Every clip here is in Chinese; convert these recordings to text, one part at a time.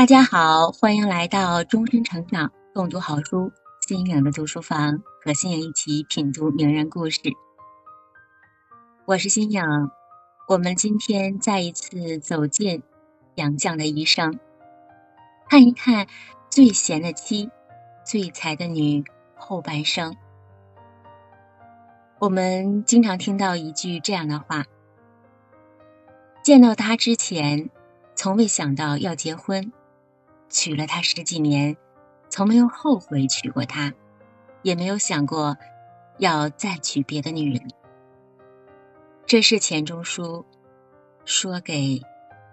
大家好，欢迎来到终身成长共读好书新颖的读书房，和新颖一起品读名人故事。我是新颖，我们今天再一次走进杨绛的一生，看一看最贤的妻、最才的女后半生。我们经常听到一句这样的话：见到他之前，从未想到要结婚。娶了她十几年，从没有后悔娶过她，也没有想过要再娶别的女人。这是钱钟书说给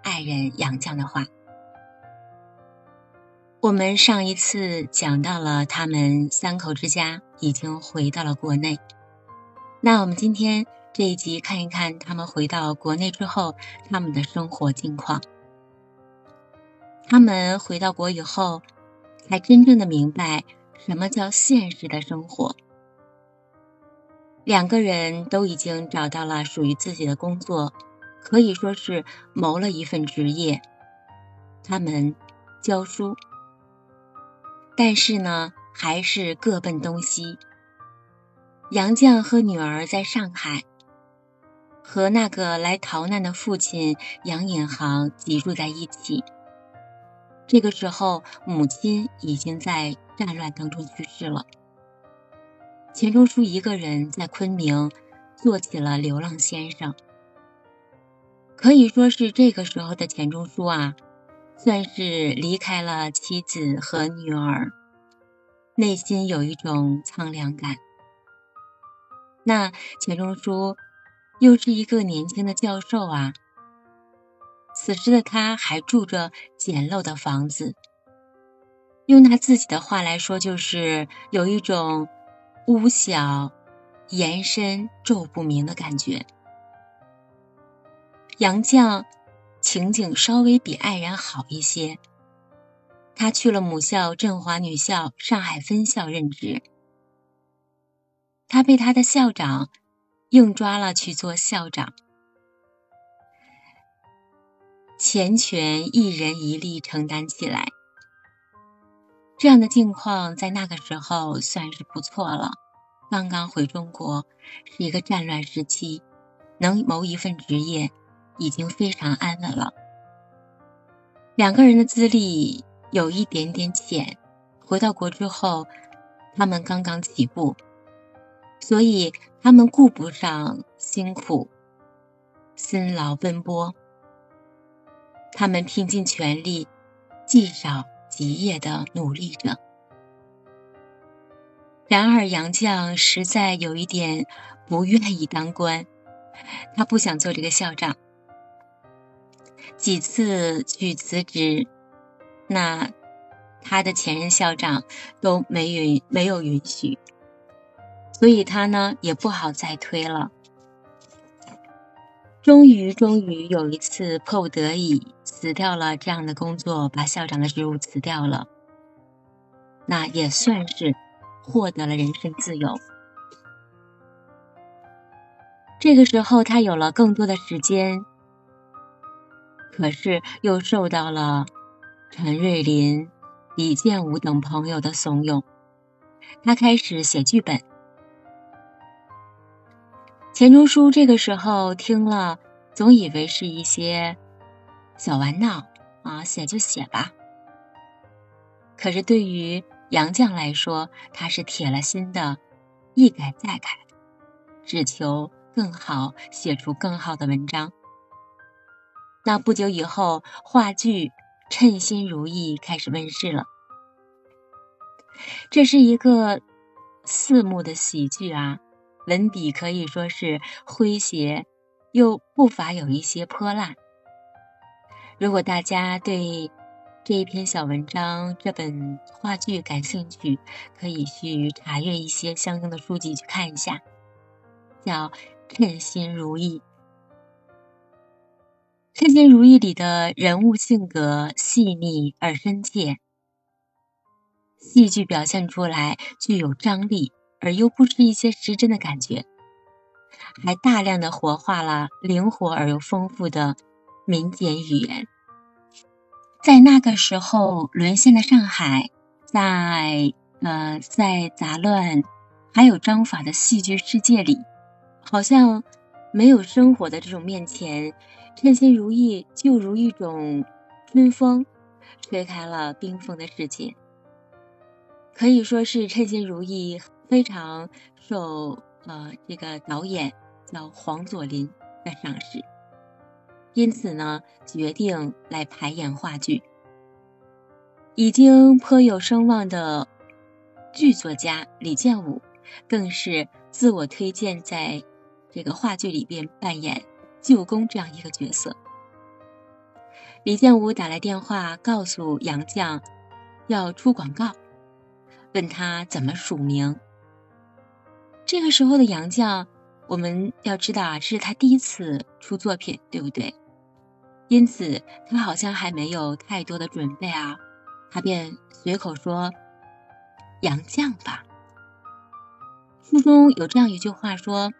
爱人杨绛的话。我们上一次讲到了他们三口之家已经回到了国内，那我们今天这一集看一看他们回到国内之后他们的生活境况。他们回到国以后，才真正的明白什么叫现实的生活。两个人都已经找到了属于自己的工作，可以说是谋了一份职业。他们教书，但是呢，还是各奔东西。杨绛和女儿在上海，和那个来逃难的父亲杨引航挤住在一起。这个时候，母亲已经在战乱当中去世了。钱钟书一个人在昆明做起了流浪先生，可以说是这个时候的钱钟书啊，算是离开了妻子和女儿，内心有一种苍凉感。那钱钟书又是一个年轻的教授啊。此时的他还住着简陋的房子，用他自己的话来说，就是有一种屋小、檐深、昼不明的感觉。杨绛情景稍微比爱人好一些，他去了母校振华女校上海分校任职，他被他的校长硬抓了去做校长。钱权一人一力承担起来，这样的境况在那个时候算是不错了。刚刚回中国，是一个战乱时期，能谋一份职业已经非常安稳了。两个人的资历有一点点浅，回到国之后，他们刚刚起步，所以他们顾不上辛苦、辛劳奔波。他们拼尽全力，积少极业的努力着。然而，杨绛实在有一点不愿意当官，他不想做这个校长。几次去辞职，那他的前任校长都没允没有允许，所以他呢也不好再推了。终于，终于有一次迫不得已。辞掉了这样的工作，把校长的职务辞掉了，那也算是获得了人身自由。这个时候，他有了更多的时间，可是又受到了陈瑞林、李建武等朋友的怂恿，他开始写剧本。钱钟书这个时候听了，总以为是一些。小玩闹啊，写就写吧。可是对于杨绛来说，他是铁了心的，一改再改，只求更好，写出更好的文章。那不久以后，话剧《称心如意》开始问世了。这是一个四幕的喜剧啊，文笔可以说是诙谐，又不乏有一些泼辣。如果大家对这一篇小文章、这本话剧感兴趣，可以去查阅一些相应的书籍去看一下，叫《称心如意》。《称心如意》里的人物性格细腻而深切，戏剧表现出来具有张力，而又不失一些失真的感觉，还大量的活化了灵活而又丰富的。民间语言，在那个时候沦陷的上海，在呃在杂乱还有章法的戏剧世界里，好像没有生活的这种面前，称心如意就如一种春风，吹开了冰封的世界。可以说是称心如意非常受呃这个导演叫黄佐临的赏识。因此呢，决定来排演话剧。已经颇有声望的剧作家李建武，更是自我推荐在这个话剧里边扮演舅公这样一个角色。李建武打来电话告诉杨绛要出广告，问他怎么署名。这个时候的杨绛，我们要知道啊，这是他第一次出作品，对不对？因此，他好像还没有太多的准备啊，他便随口说：“杨绛吧。”书中有这样一句话说：“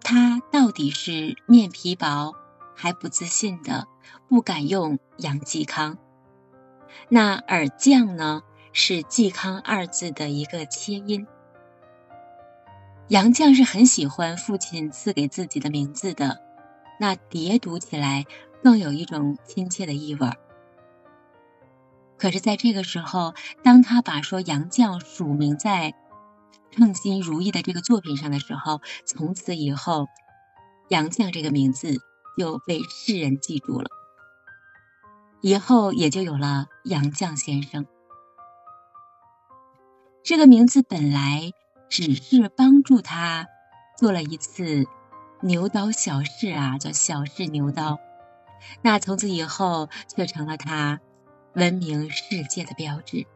他到底是面皮薄，还不自信的，不敢用杨继康。那而绛呢，是继康二字的一个切音。杨绛是很喜欢父亲赐给自己的名字的，那叠读起来。”更有一种亲切的意味。可是，在这个时候，当他把说杨绛署名在《称心如意》的这个作品上的时候，从此以后，杨绛这个名字就被世人记住了，以后也就有了杨绛先生。这个名字本来只是帮助他做了一次牛刀小试啊，叫小试牛刀。那从此以后，却成了他闻名世界的标志。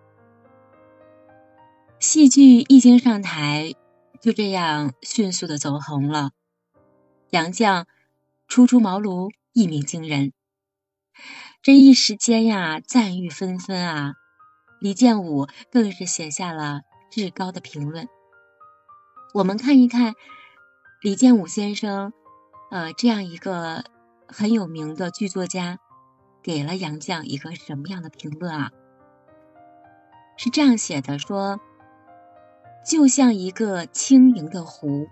戏剧一经上台，就这样迅速的走红了。杨绛初出茅庐，一鸣惊人。这一时间呀，赞誉纷纷啊！李建武更是写下了至高的评论。我们看一看李建武先生，呃，这样一个。很有名的剧作家给了杨绛一个什么样的评论啊？是这样写的：说，就像一个轻盈的湖，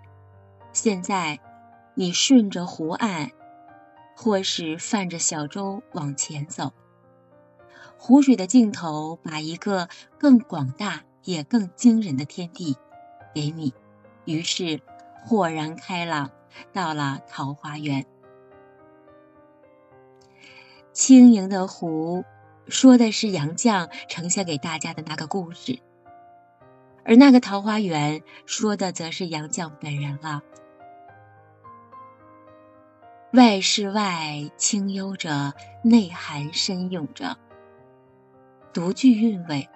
现在你顺着湖岸，或是泛着小舟往前走，湖水的尽头把一个更广大也更惊人的天地给你，于是豁然开朗，到了桃花源。轻盈的湖，说的是杨绛呈现给大家的那个故事，而那个桃花源，说的则是杨绛本人了。外是外，清幽着，内涵深涌着，独具韵味。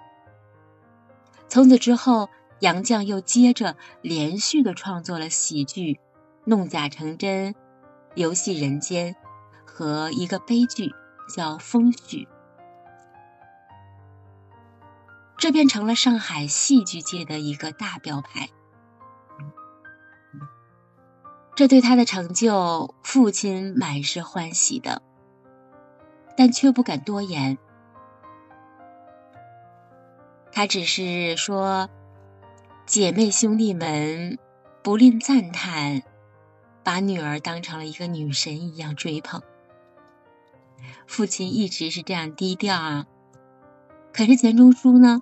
从此之后，杨绛又接着连续的创作了喜剧《弄假成真》《游戏人间》和一个悲剧。叫风絮，这便成了上海戏剧界的一个大标牌。这对他的成就，父亲满是欢喜的，但却不敢多言。他只是说：“姐妹兄弟们不吝赞叹，把女儿当成了一个女神一样追捧。”父亲一直是这样低调啊，可是钱钟书呢？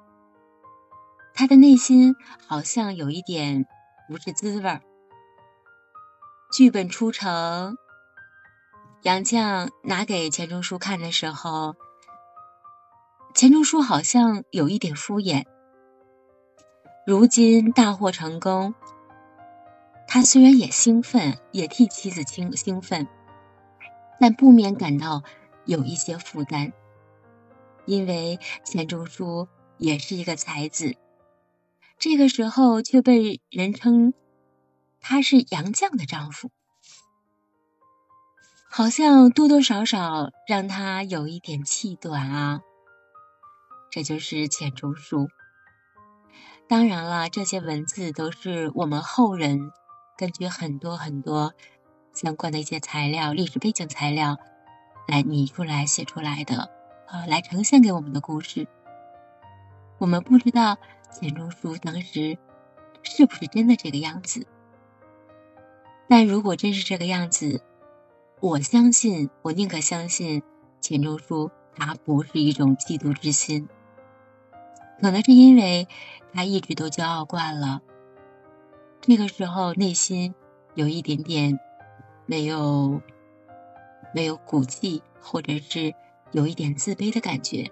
他的内心好像有一点不是滋味儿。剧本出城，杨绛拿给钱钟书看的时候，钱钟书好像有一点敷衍。如今大获成功，他虽然也兴奋，也替妻子兴兴奋，但不免感到。有一些负担，因为钱钟书也是一个才子，这个时候却被人称他是杨绛的丈夫，好像多多少少让他有一点气短啊。这就是钱钟书。当然了，这些文字都是我们后人根据很多很多相关的一些材料、历史背景材料。来拟出来写出来的，呃来呈现给我们的故事。我们不知道钱钟书当时是不是真的这个样子，但如果真是这个样子，我相信，我宁可相信钱钟书他不是一种嫉妒之心，可能是因为他一直都骄傲惯了，那个时候内心有一点点没有没有骨气，或者是有一点自卑的感觉。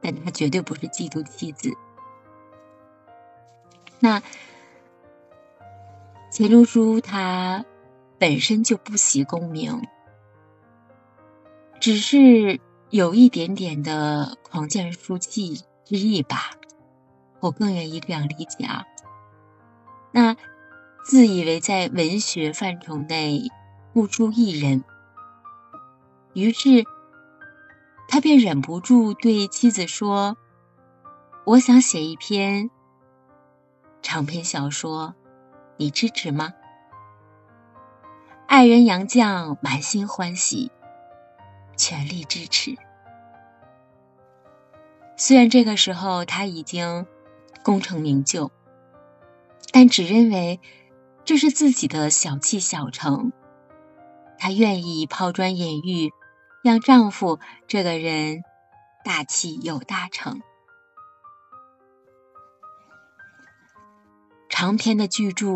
但他绝对不是嫉妒妻子。那钱钟书他本身就不喜功名，只是有一点点的狂剑书气之意吧。我更愿意这样理解啊。那自以为在文学范畴内不出一人，于是。他便忍不住对妻子说：“我想写一篇长篇小说，你支持吗？”爱人杨绛满心欢喜，全力支持。虽然这个时候他已经功成名就，但只认为这是自己的小气小成，他愿意抛砖引玉。让丈夫这个人大气有大成。长篇的巨著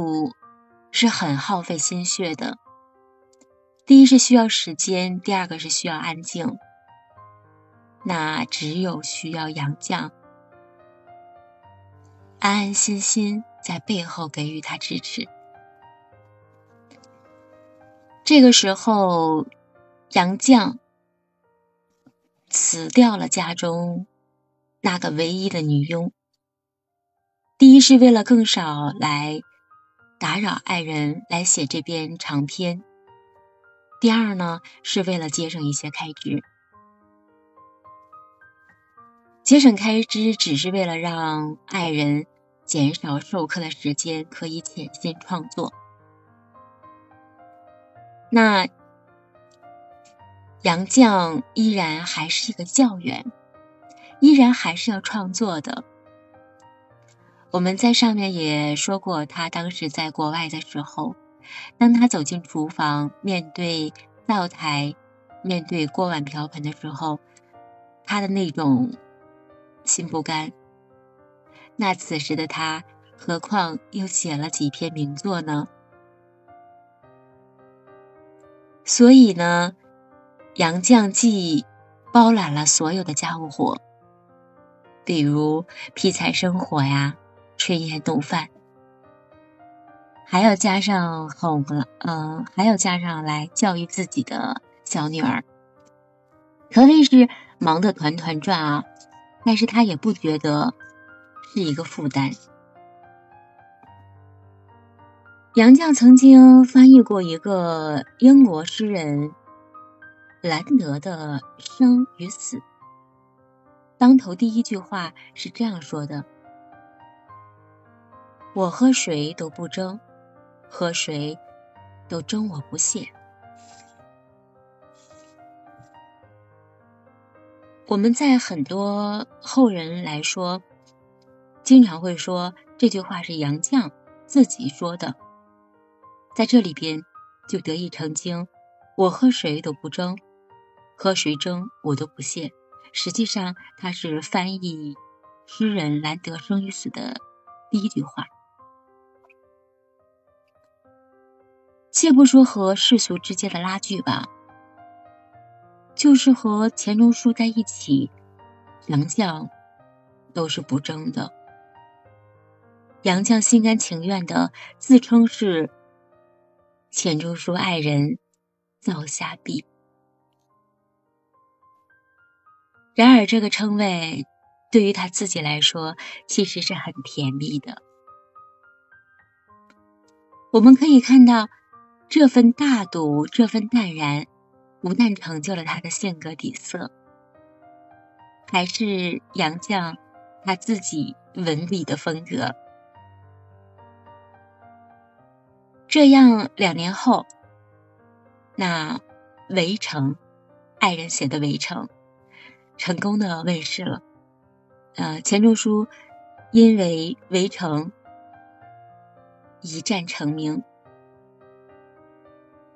是很耗费心血的。第一是需要时间，第二个是需要安静。那只有需要杨绛安安心心在背后给予他支持。这个时候，杨绛。辞掉了家中那个唯一的女佣。第一是为了更少来打扰爱人来写这篇长篇，第二呢是为了节省一些开支。节省开支只是为了让爱人减少授课的时间，可以潜心创作。那。杨绛依然还是一个教员，依然还是要创作的。我们在上面也说过，他当时在国外的时候，当他走进厨房，面对灶台，面对锅碗瓢盆的时候，他的那种心不甘。那此时的他，何况又写了几篇名作呢？所以呢？杨绛既包揽了所有的家务活，比如劈柴生火呀、炊烟弄饭，还要加上哄了，嗯，还要加上来教育自己的小女儿，可谓是忙得团团转啊。但是他也不觉得是一个负担。杨绛曾经翻译过一个英国诗人。兰德的生与死，当头第一句话是这样说的：“我和谁都不争，和谁都争我不屑。”我们在很多后人来说，经常会说这句话是杨绛自己说的，在这里边就得以澄清：我和谁都不争。和谁争我都不屑。实际上，他是翻译诗人兰德生与死的第一句话。且不说和世俗之间的拉锯吧，就是和钱钟书在一起，杨绛都是不争的。杨绛心甘情愿的自称是钱钟书爱人，造下笔。然而，这个称谓对于他自己来说，其实是很甜蜜的。我们可以看到，这份大度，这份淡然，不但成就了他的性格底色，还是杨绛他自己文笔的风格。这样，两年后，那《围城》爱人写的《围城》，成功的问世了。呃，钱钟书因为《围城》一战成名。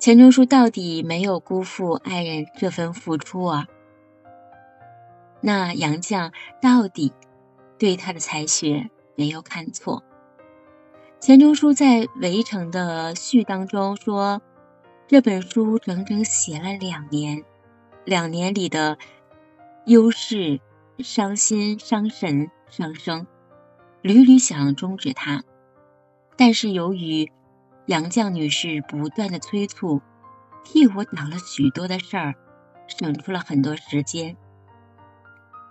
钱钟书到底没有辜负爱人这份付出啊？那杨绛到底对他的才学没有看错？钱钟书在《围城》的序当中说，这本书整整写了两年，两年里的忧事、伤心、伤神、伤生，屡屡想终止它，但是由于杨绛女士不断的催促，替我挡了许多的事儿，省出了很多时间，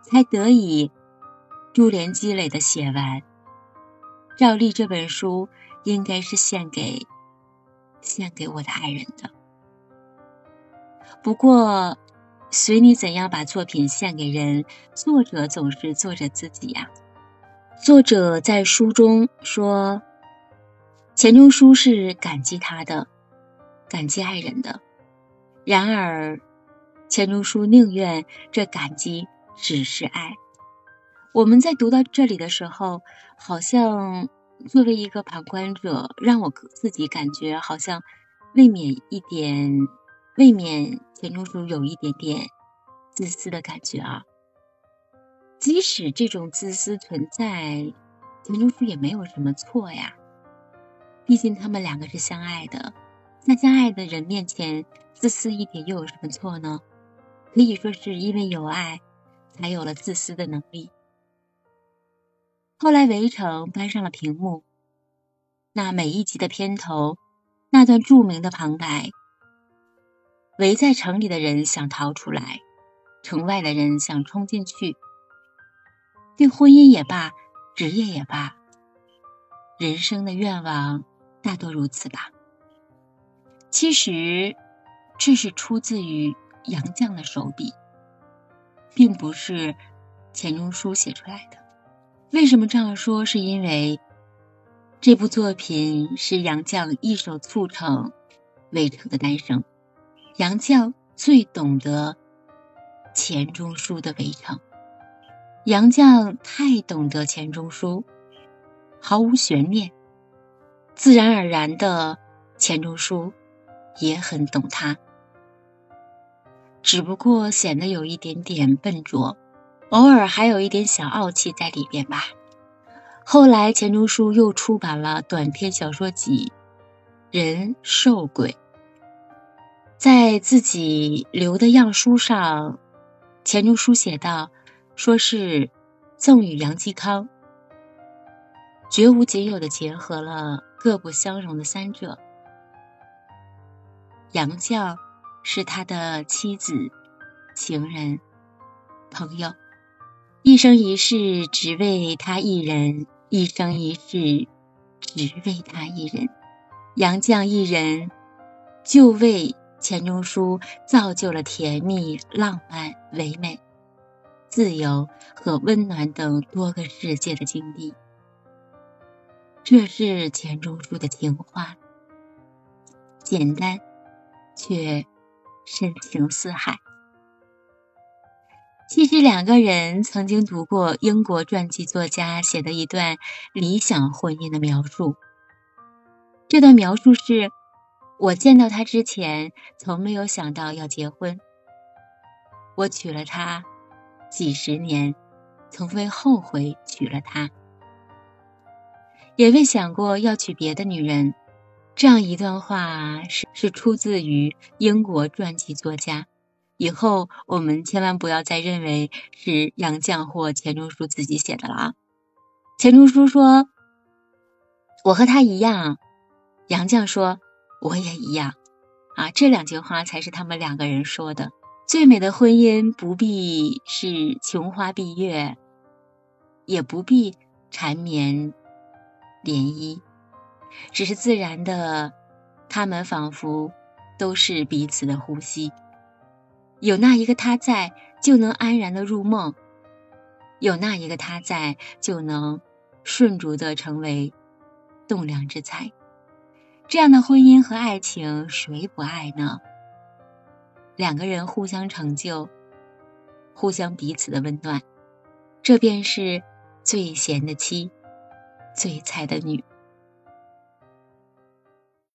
才得以珠联积累的写完。照例这本书应该是献给献给我的爱人的。不过，随你怎样把作品献给人，作者总是作者自己呀。作者在书中说，钱钟书是感激他的，感激爱人的。然而，钱钟书宁愿这感激只是爱。我们在读到这里的时候，好像作为一个旁观者，让我自己感觉好像未免一点，未免钱钟书有一点点自私的感觉啊。即使这种自私存在，钱钟书也没有什么错呀。毕竟他们两个是相爱的，在相爱的人面前自私一点又有什么错呢？可以说是因为有爱，才有了自私的能力。后来，《围城》搬上了屏幕。那每一集的片头，那段著名的旁白：“围在城里的人想逃出来，城外的人想冲进去。对婚姻也罢，职业也罢，人生的愿望大多如此吧。”其实，这是出自于杨绛的手笔，并不是钱钟书写出来的。为什么这样说？是因为这部作品是杨绛一手促成《围城》的诞生。杨绛最懂得钱钟书的《围城》，杨绛太懂得钱钟书，毫无悬念，自然而然的钱钟书也很懂他，只不过显得有一点点笨拙。偶尔还有一点小傲气在里边吧。后来钱钟书又出版了短篇小说集《人兽鬼》，在自己留的样书上，钱钟书写道：“说是赠与杨继康，绝无仅有的结合了各不相容的三者。杨绛是他的妻子、情人、朋友。”一生一世只为他一人，一生一世只为他一人。杨绛一人就为钱钟书造就了甜蜜、浪漫、唯美、自由和温暖等多个世界的经历。这是钱钟书的情话，简单却深情似海。其实两个人曾经读过英国传记作家写的一段理想婚姻的描述。这段描述是：我见到他之前，从没有想到要结婚。我娶了她几十年，从未后悔娶了她，也未想过要娶别的女人。这样一段话是是出自于英国传记作家。以后我们千万不要再认为是杨绛或钱钟书自己写的了啊！钱钟书说：“我和他一样。”杨绛说：“我也一样。”啊，这两句话才是他们两个人说的。最美的婚姻不必是琼花碧月，也不必缠绵涟漪，只是自然的，他们仿佛都是彼此的呼吸。有那一个他在，就能安然的入梦；有那一个他在，就能顺逐的成为栋梁之才。这样的婚姻和爱情，谁不爱呢？两个人互相成就，互相彼此的温暖，这便是最贤的妻，最菜的女。